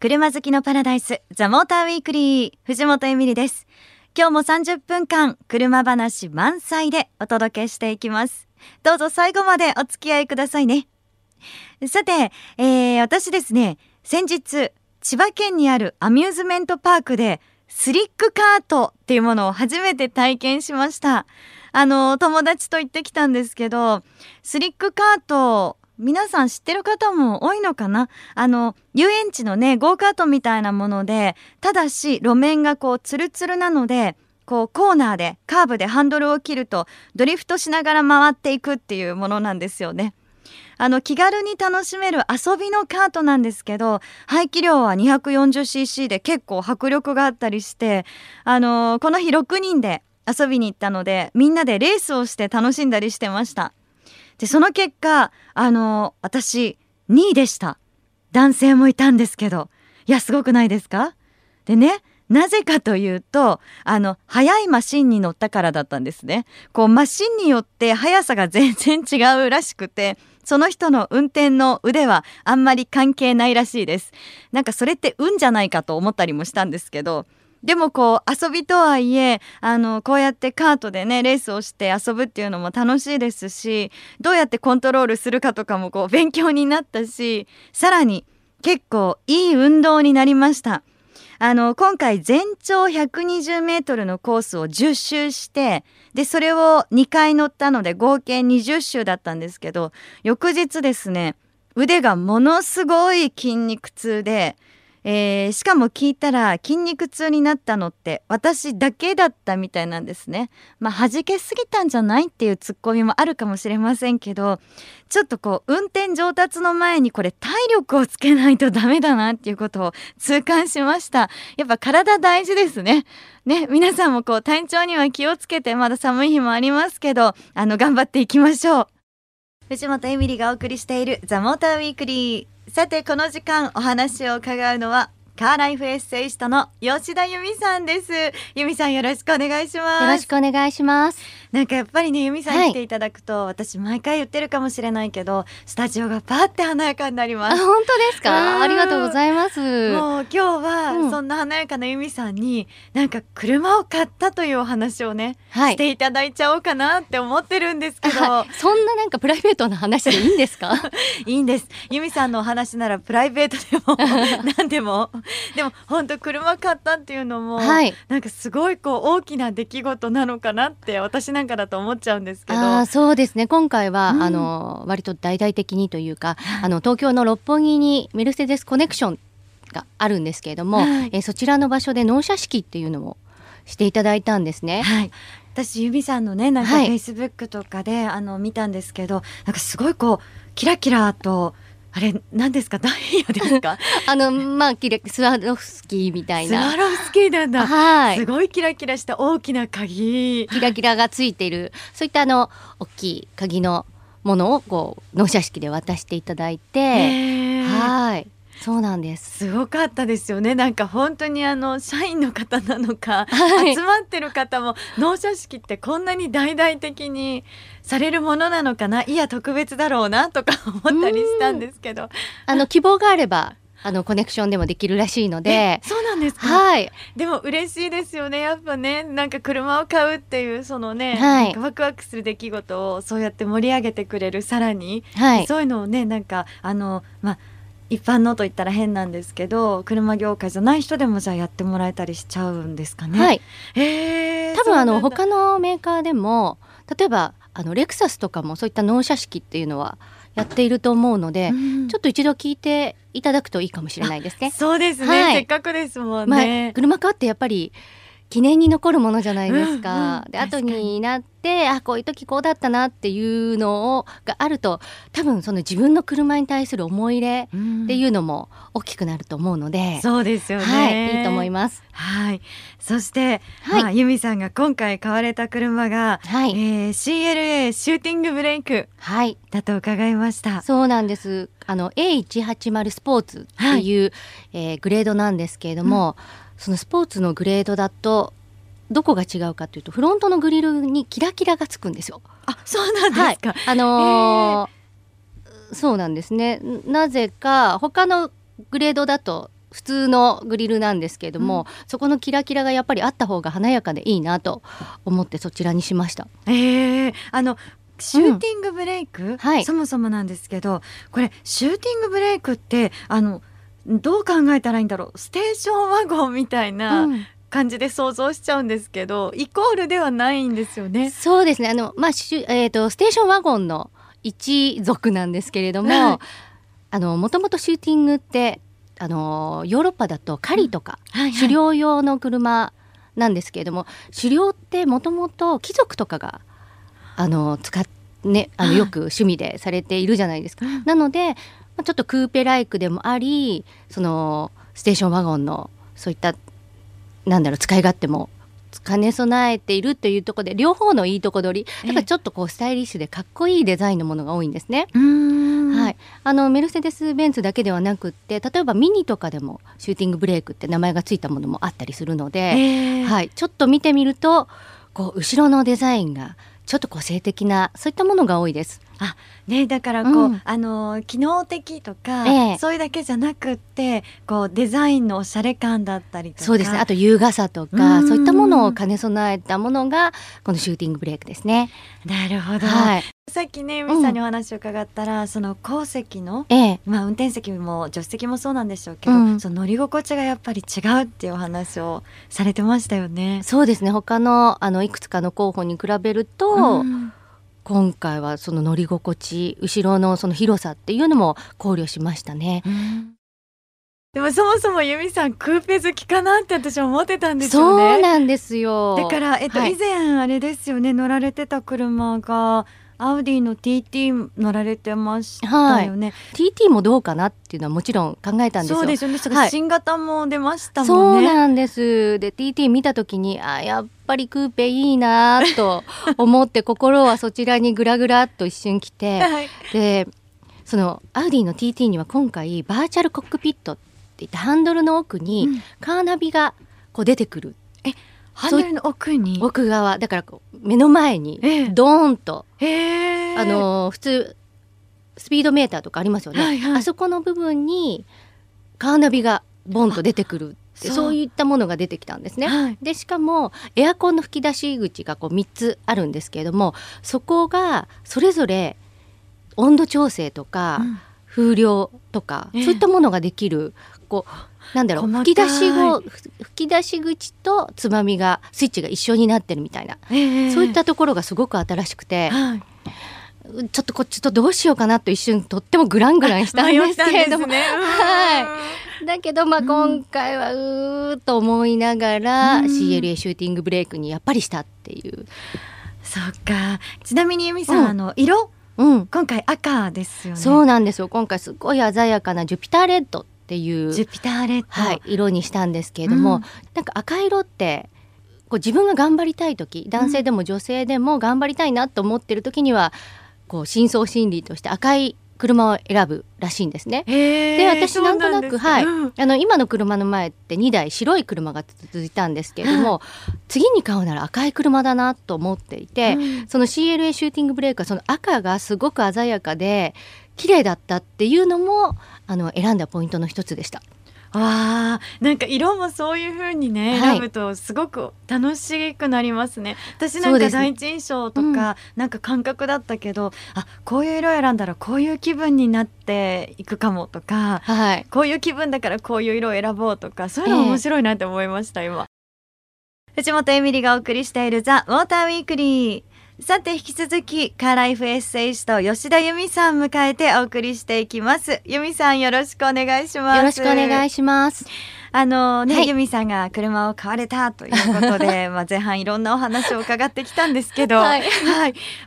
車好きのパラダイスザモーターウィークリー藤本エミリです。今日も30分間車話満載でお届けしていきます。どうぞ最後までお付き合いくださいね。さて、えー、私ですね先日千葉県にあるアミューズメントパークでスリックカートっていうものを初めて体験しました。あの友達と行ってきたんですけどスリックカート皆さん知ってる方も多いのかな？あの遊園地のねゴーカートみたいなものでただし路面がこうツルツルなのでこうコーナーでカーブでハンドルを切るとドリフトしながら回っていくっていうものなんですよね。あの気軽に楽しめる遊びのカートなんですけど排気量は 240cc で結構迫力があったりしてあのこの日6人で遊びに行ったのでみんなでレースをして楽しんだりしてましたでその結果あの私2位でした。男性もいたんですけど。いやすごくないですか？でねなぜかというとあの速いマシンに乗ったからだったんですね。こうマシンによって速さが全然違うらしくてその人の運転の腕はあんまり関係ないらしいです。なんかそれって運じゃないかと思ったりもしたんですけどでもこう遊びとはいえあのこうやってカートでねレースをして遊ぶっていうのも楽しいですしどうやってコントロールするかとかもこう勉強になったしさらに結構いい運動になりました。あの今回全長120メートルのコースを10周してでそれを2回乗ったので合計20周だったんですけど翌日ですね腕がものすごい筋肉痛でえー、しかも聞いたら筋肉痛になったのって私だけだったみたいなんですね。まあ弾けすぎたんじゃないっていうツッコミもあるかもしれませんけどちょっとこう運転上達の前にこれ体力をつけないとダメだなっていうことを 痛感しました。やっぱ体大事ですね。ね皆さんもこう体調には気をつけてまだ寒い日もありますけどあの頑張っていきましょう。藤本エミリがお送りしているザモーターウィークリーさてこの時間お話を伺うのはカーライフエッセイストの吉田由美さんです。由美さんよろしくお願いします。よろしくお願いします。なんかやっぱりね由美さん来ていただくと、はい、私毎回言ってるかもしれないけどスタジオがパーって華やかになります。本当ですか？ありがとうございます。もう今日はそんな華やかな由美さんに、なんか車を買ったというお話をね、はい、していただいちゃおうかなって思ってるんですけど、はい、そんななんかプライベートな話でいいんですか？いいんです。由美さんのお話ならプライベートでも 何でも。でも本当車買ったっていうのも、はい、なんかすごいこう大きな出来事なのかなって私なんかだと思っちゃうんですけど。そうですね。今回は、うん、あの割と大々的にというかあの東京の六本木にメルセデスコネクションがあるんですけれども、はい、えそちらの場所で納車式っていうのをしていただいたんですね。はい。私由美さんのねなんかフェイスブックとかで、はい、あの見たんですけどなんかすごいこうキラキラとあれ何ですか？ダイヤですか？あのまあキラスワロフスキーみたいな。スワロフスキーなんだ。はい。すごいキラキラした大きな鍵。キラキラがついている。そういったあの大きい鍵のものをこう納車式で渡していただいて。はいそうなんです。すごかったですよね。なんか本当にあの社員の方なのか、はい、集まってる方も納車式ってこんなに大々的にされるものなのかないや特別だろうなとか 思ったりしたんですけど。あの希望があればあのコネクションでもできるらしいので。そうなんですか？はい。でも嬉しいですよね。やっぱねなんか車を買うっていうそのね、はい、ワクワクする出来事をそうやって盛り上げてくれるさらに、はい、そういうのをねなんかあのまあ一般のと言ったら変なんですけど車業界じゃない人でもじゃあやってもらえたりしちゃうんですかね。はい、えー、多分あの他のメーカーでも例えばあのレクサスとかもそういった納車式っていうのはやっていると思うので、うん、ちょっと一度聞いていただくといいかもしれないですね。そうですね、はい、せっかくですもんね。まあ、車買ってやっぱり記念に残るものじゃないですか。うんうん、で後になってあこういう時こうだったなっていうのをがあると多分その自分の車に対する思い入れっていうのも大きくなると思うので、うん、そうですよね、はい、いいと思います。はい。そして、はい、まあ、由美さんが今回買われた車が、はい。えー、CLA シューティングブレイクだと伺いました。そうなんです。あの A180 スポーツっていう、はい、えー、グレードなんですけれども、うんそのスポーツのグレードだとどこが違うかというとフロントのグリルにキラキラがつくんですよ。あそうなんですか、はい、あのー、そうなんですね。なぜか他のグレードだと普通のグリルなんですけれども、そこのキラキラがやっぱりあった方が華やかでいいなと思ってそちらにしました。えー、あのシューティングブレイク、はい。そもそもなんですけどこれシューティングブレイクってあのどう考えたらいいんだろう？ステーションワゴンみたいなうん。感じで想像しちゃうんですけど、イコールではないんですよね。そうですね。あの、まあしゅえー、とステーションワゴンの一族なんですけれども、はい。あのもともとシューティングってあのヨーロッパだと狩りとか、はい狩猟用の車なんですけれども狩猟ってもともと貴族とかがあの使っねあはいのよく趣味でされているじゃないですか。うん。なので、まあ、ちょっとクーペライクでもありそのステーションワゴンのそういったなんだろう使い勝手も兼ね備えているというところで両方のいいとこ取り。だからちょっとこうスタイリッシュでかっこいいデザインのものが多いんですね。はい、あのメルセデス・ベンツだけではなくって例えばミニとかでもシューティングブレークって名前がついたものもあったりするので、えーはい、ちょっと見てみるとこう後ろのデザインがちょっと個性的なそういったものが多いです。ね、だからこう、うん。あの機能的とか、ええ。そういうだけじゃなくってこうデザインのおしゃれ感だったりとか。そうですね。あと優雅さとうん。かそういったものを兼ね備えたものがこのシューティングブレークですね。なるほど、はい、さっきね由美さんにお話を伺ったら、その後席のええ。まあ、運転席も助手席もそうなんでしょうけど、うん。その乗り心地がやっぱり違うっていうお話をされてましたよね。そうですね。他のあのいくつかの候補に比べると、うん今回はその乗り心地後ろのその広さっていうのも考慮しましたね。でもそもそも由美さんクーペ好きかなって私は思ってたんですよそうね。なんですよ。だから、えっとはい以前あれですよね乗られてた車がアウディの TT 乗られてましたよね。TT もどうかなっていうのはもちろん考えたんですよ。そうですよね。はい新型も出ましたそうもんね。なんです。で TT 見た時にあやっぱりクーペいいなと思って心はそちらにグラグラっと一瞬来て はい。でそのアウディの TT には今回バーチャルコックピットっていってハンドルの奥にうんカーナビがこう出てくるハンドルの奥に？奥側だからこう目の前にええドーンとへえ。あの普通スピードメーターとかありますよね、はいはいあそこの部分にカーナビがボンと出てくるってそういったものが出てきたんですね。はい。でしかもエアコンの吹き出し口がこう3つあるんですけれどもそこがそれぞれ温度調整とか、うん風量とか、ええそういったものができるこうなんだろう吹き出し後吹き出し口とつまみがスイッチが一緒になってるみたいな、ええ。そういったところがすごく新しくて、はい。ちょっとこっちとどうしようかなと一瞬とってもグラングランしたんですけれども、ね。はい。だけどまあうん今回はうーっと思いながら、うん。CLA シューティングブレイクにやっぱりしたっていう、そっか。ちなみに由美さん、うん。あの色？うん、今回赤ですよね。そうなんですよ。今回すごい鮮やかなジュピターレッドっていうジュピターレッド。はい、色にしたんですけれども、うんなんか赤色ってこう自分が頑張りたい時男性でも女性でも頑張りたいなと思ってる時にはこう深層心理として赤い車を選ぶらしいんですね。へでえ。私なんとなくはいうんあの今の車の前って2台白い車が続いたんですけれども、次に買うなら赤い車だなと思っていて、うんその CLA シューティングブレーカーその赤がすごく鮮やかで綺麗だったっていうのもあの選んだポイントの一つでした。あーなんか色もそういう風にね、はい。選ぶとすごく楽しくなりますね。私なんか第一印象とか、なんか感覚だったけどあこういう色選んだらこういう気分になっていくかもとかはい。こういう気分だからこういう色を選ぼうとかそういうの面白いなって思いました、今。藤本エミリがお送りしているザ・ウォーターウィークリーさて引き続きカーライフエッセイスト吉田由美さん迎えてお送りしていきます由美さんよろしくお願いしますよろしくお願いします。あのね、はい由美さんが車を買われたということで、まあ前半いろんなお話を伺ってきたんですけど、は、はいい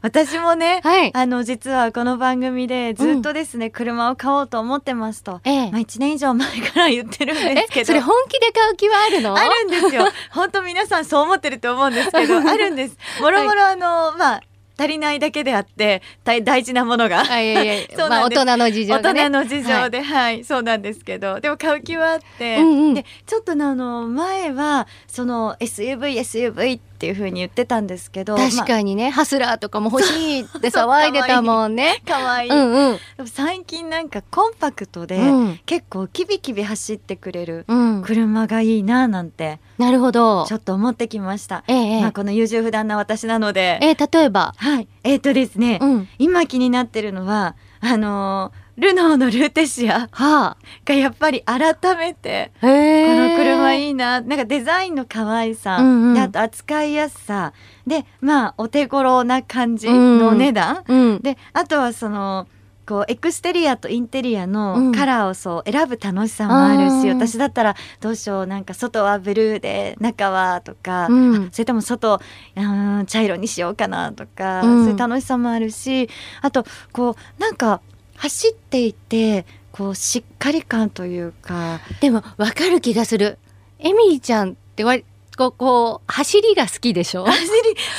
私もね、はい。あの実はこの番組でずっとですね、車を買おうと思ってますと、ええまあ一年以上前から言ってるんですけど、えそれ本気で買う気はあるの？あるんですよ。本当皆さんそう思ってると思うんですけど、あるんです。もろもろあの、まあ足りないだけであって大大事なものが。あいやいや そうまあ大なんです。人の事情大がね。人の事情で、はい、そうなんですけど。でも買う気はあって、うんうん。でちょっとねあの前はその SUV SUV ってっていう風に言ってたんですけど確かにね、ハスラーとかも欲しいって騒いでたもんね。かわいい、うんうん。最近なんかコンパクトで、うん。結構キビキビ走ってくれるうん、車がいいななんてなるほど。ちょ。っと思ってきました、ええええ。まあ、この優柔不断な私なので。えー例えば、はい。えっ、とですね、うん、今気になってるのはあのールノーのルーテシアはがやっぱり改めてこえの車いいな。なんかデザインの可愛さ、うんうん。であと扱いやすさ。でまあお手頃な感じのお値段、うん、であとはそのこうエクステリアとインテリアうのん。カラーをそう選ぶ楽しさもあるし、あー。私だったらどうしようなんか外はブルーで中はとか、うん。それとも外うん茶色にしようかなとか、うん。そういう楽しさもあるしあとこうなんか走っていてこうしっかり感というか。でもわかる気がする。エミリーちゃんってわりこうこう走りが好きでしょ？走り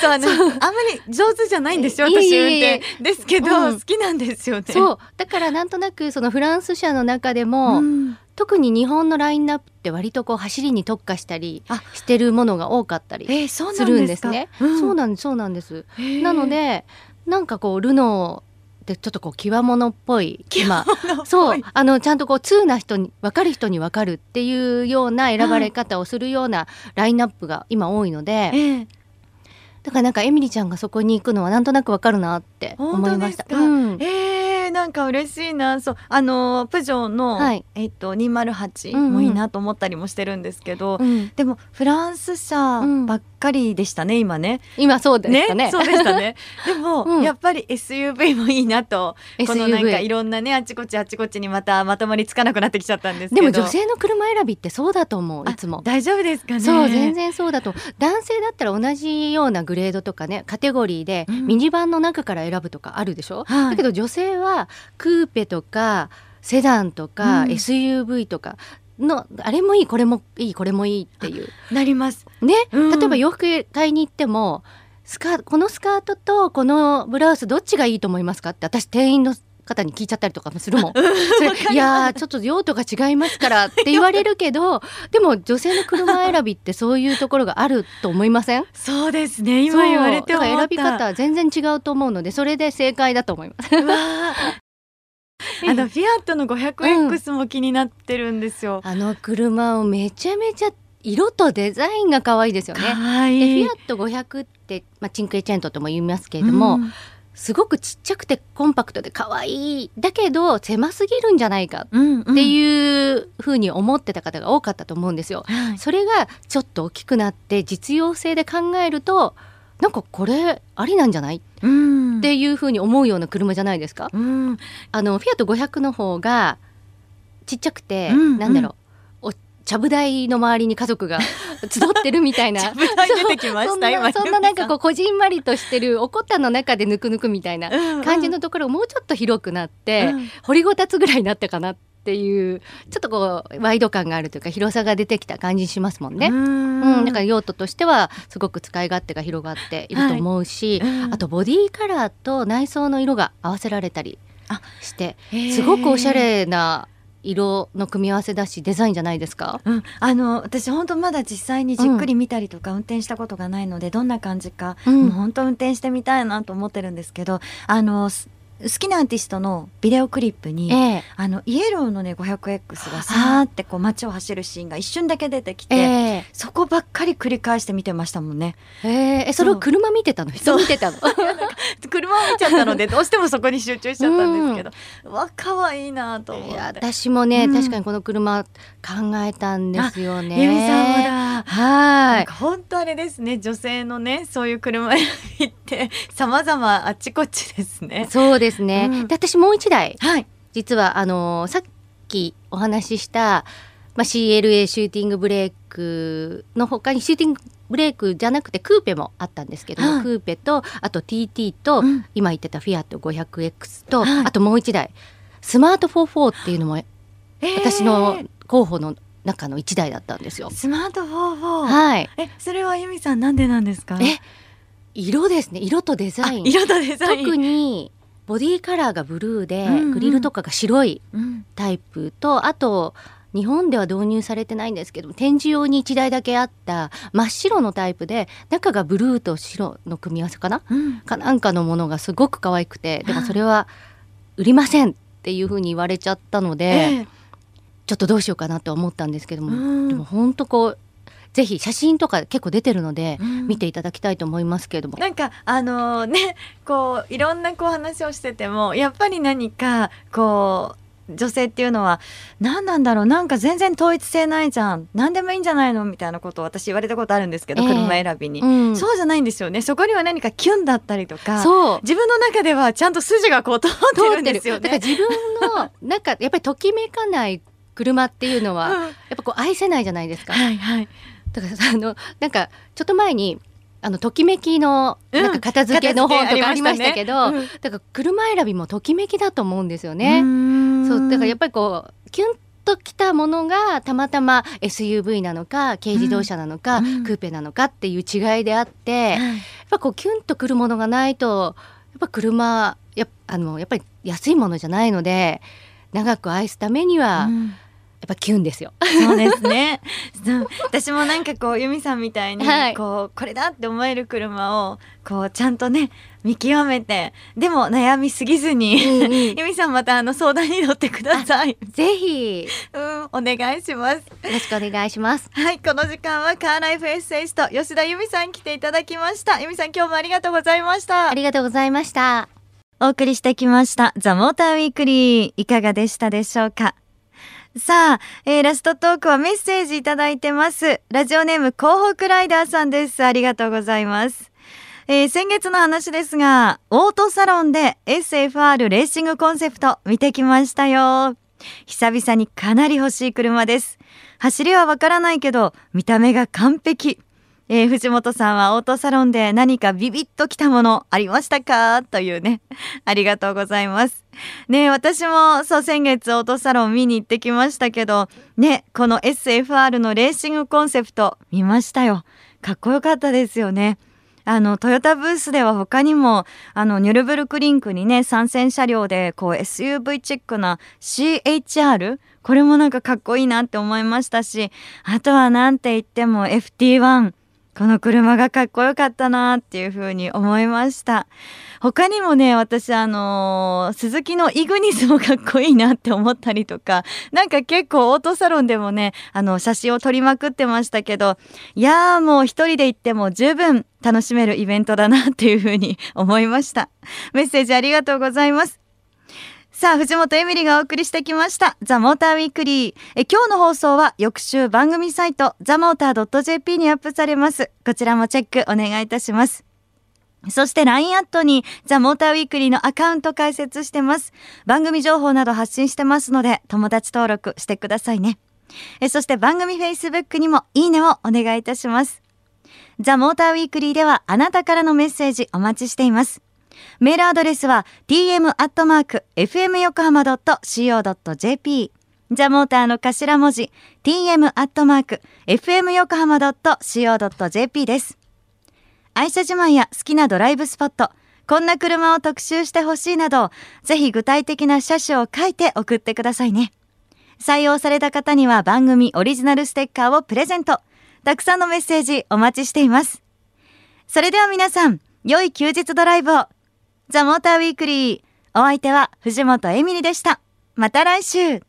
そうあのあんまり上手じゃないんですよ私運転。ですけど、うん。好きなんですよね。そう。だからなんとなくそのフランス車の中でも、うん。特に日本のラインナップって割とこう走りに特化したりあ。してるものが多かったりするんですすね。うん。そうなんですそうなんです。へー。なのでなんかこうルノーでちょっとこう極物っぽい今。そう。あのちゃんとこう通な人に分かる人に分かるっていうような選ばれ方をするようなラインナップが今多いので、ええ。だからなんかエミリちゃんがそこに行くのはなんとなく分かるなって思いました。うん。えー、なんか嬉しいな。そうあのプジョーの、はい。えっと208うんうん。もいいなと思ったりもしてるんですけど、うん。でもフランス車ばっかりでしたね、今ね。今そうでしたね。そうでしたね。でも、うん。やっぱり SUV もいいなと。このなんかい SUV ろんなねあちこちあちこちにまたまとまりつかなくなってきちゃったんですけでども女性の車選びってそうだと思ういつも。あ。大丈夫ですかね。そう全然そうだと。男性だったら同じようなグレードとかねカテゴリーでうん。ミニバンの中から選ぶとかあるでしょ、はい。だけど女性はクーペとかセダンとか、うん。SUV とかのあれもいいこれもいいこれもいいっていう。なります。ね、うん。例えば洋服買いに行ってもスカこのスカートとこのブラウスどっちがいいと思いますかって私店員の方に聞いちゃったりとかもするもん。それいやーちょっと用途が違いますからって言われるけどでも女性の車選びってそういうところがあると思いません？そうですね。今言われて選び方は全然違うと思うのでそれで正解だと思います。あのフィアットの 500X も気になってるんですよ。あの車をめちゃめちゃ色とデザインが可愛いですよね。可愛でフいィアット500って、まあ、チンクエチェントとも言いますけれども、うん。すごくちっちゃくてコンパクトで可愛いだけど狭すぎるんじゃないかうんうん。っていう風に思ってた方が多かったと思うんですよ。はい。それがちょっと大きくなって実用性で考えるとなんかこれありなんじゃない？っうんていう風に思うような車じゃないですか？うん。あのフィアット500の方がちっちゃくて、うんなんだろう。おちゃぶ台の周りに家族が 集ってるみたいな。ちゃぶ台出てきましたそんな今そんななんかこうこじんまりとしてるおこたの中でぬくぬくみたいな感じのところがもうちょっと広くなって、うん。掘りごたつぐらいになったかなっていうちょっとこうワイド感があるというか広さが出てきた感じしますもんね。ううん。んだから用途としてはすごく使い勝手が広がっていると思うし、うん。あとボディカラーと内装の色が合わせられたりあしてすごくおしゃれな色の組み合わせだしデザインじゃないですか？うん、あの私本当まだ実際にじっくり見たりとか運転したことがないので、どんな感じか、うん。もう本当運転してみたいなと思ってるんですけどあのす好きなアーティストのビデオクリップに、ええあのイエローのね 500X がさーってこう街を走るシーンが一瞬だけ出てきて、ええそこばっかり繰り返して見てましたもんね。えええそれを車見てたの？人見てたの？車を見ちゃったのでどうしてもそこに集中しちゃったんですけど、うわ可愛いなと思って。私もね、うん確かにこの車考えたんですよね。ゆみさんもだ。なはい。んか本当あれですね。女性のねそういう車選びって 様々あちこちですね。そうですね。うん。で私もう一台はい。実はあのさっきお話しした、まあ、CLA シューティングブレークの他にシューティングブレークじゃなくてクーペもあったんですけども、はい。クーペとあと TT と、うん。今言ってたフィアット 500X と、はい。あともう一台。スマート44っていうのも私の候補の中の一台だったんですよ。スマートフォー。はい。えそれはゆみさんなんでなんですか？え色ですね色とデザあイン色とデザイン。特にボディカラーがブルーで、うんうんグリルとかが白いうんタイプとあと日本では導入されてないんですけど展示用に1台だけあった真っ白のタイプで中がブルーと白の組み合わせかな、うん、かなんかのものがすごく可愛くてでもそれは売りませんっていうふうに言われちゃったので、えー、ちょっとどうしようかなと思ったんですけども、うん、でも本当こうぜひ写真とか結構出てるので、見ていただきたいと思いますけれども、なんかあのー、ね こういろんなこう話をしててもやっぱり何かこう女性っていうのは何なんだろうなんか全然統一性ないじゃん何でもいいんじゃないのみたいなことを私言われたことあるんですけど、えー、車選びに、うん、そうじゃないんですよね。そこには何かキュンだったりとか自分の中ではちゃんと筋がこう通ってるんですよね。だから自分のなんかやっぱりときめかない車っていうのは、やっぱこう愛せないじゃないですか。はいはい、だからあのなんかちょっと前にあのときめきのなんか片付けの本とかありましたけど、うんね。うん、だから車選びもときめきだと思うんですよね。そうだからやっぱりこうキュンときたものがたまたま SUV なのか軽自動車なのか、うん、クーペなのかっていう違いであって、やっぱこうキュンとくるものがないとやっぱ車やあのやっぱり安いものじゃないので長く愛すためには、っぱキュンですよ。そうですね。私もなんかこう由美さんみたいに、こうこれだって思える車をこうちゃんとね見極めてでも悩みすぎずに、うんうん、由美さんまたあの相談に乗ってください。ぜひ、うん、お願いします。よろしくお願いします。はい、この時間はカーライフエッセイスト吉田由美さん来ていただきました。由美さん今日もありがとうございました。ありがとうございました。お送りしてきましたザモーターウィークリーいかがでしたでしょうか？さあ、えー、ラストトークはメッセージいただいてます。ラジオネーム広北ライダーさんです。ありがとうございます。えー、先月の話ですが、オートサロンで SFR レーシングコンセプト見てきましたよ。久々にかなり欲しい車です。走りはわからないけど、見た目が完璧。えー、藤本さんはオートサロンで何かビビッときたものありましたか？というね。ありがとうございます。ね私もそう先月オートサロン見に行ってきましたけど、ね、この SFR のレーシングコンセプト見ましたよ。かっこよかったですよね。あの、トヨタブースでは他にも、あの、ニュルブルクリンクにね、参戦車両で、こう SUV チックな CHR? これもなんかかっこいいなって思いましたし、あとはなんて言っても FT1。この車がかっこよかったなっていうふうに思いました。他にもね、私あのー、鈴木のイグニスもかっこいいなって思ったりとか、なんか結構オートサロンでもね、あの、写真を撮りまくってましたけど、いやーもう一人で行っても十分楽しめるイベントだなっていうふうに思いました。メッセージありがとうございます。さあ、藤本エミリがお送りしてきました。ザ・モーターウィークリー。え今日の放送は翌週番組サイト、ザ・モーター .jp にアップされます。こちらもチェックお願いいたします。そして LINE アットにザ・モーターウィークリーのアカウント開設してます。番組情報など発信してますので、友達登録してくださいね。えそして番組 Facebook にもいいねをお願いいたします。ザ・モーターウィークリーではあなたからのメッセージお待ちしています。メールアドレスは tm.fmyokohama.co.jp ザモーターの頭文字 tm.fmyokohama.co.jp です。愛車自慢や好きなドライブスポット、こんな車を特集してほしいなど、ぜひ具体的な車種を書いて送ってくださいね。採用された方には番組オリジナルステッカーをプレゼント。たくさんのメッセージお待ちしています。それでは皆さん、良い休日ドライブを。ザ・モーターウィークリー。お相手は藤本エミリでした。また来週。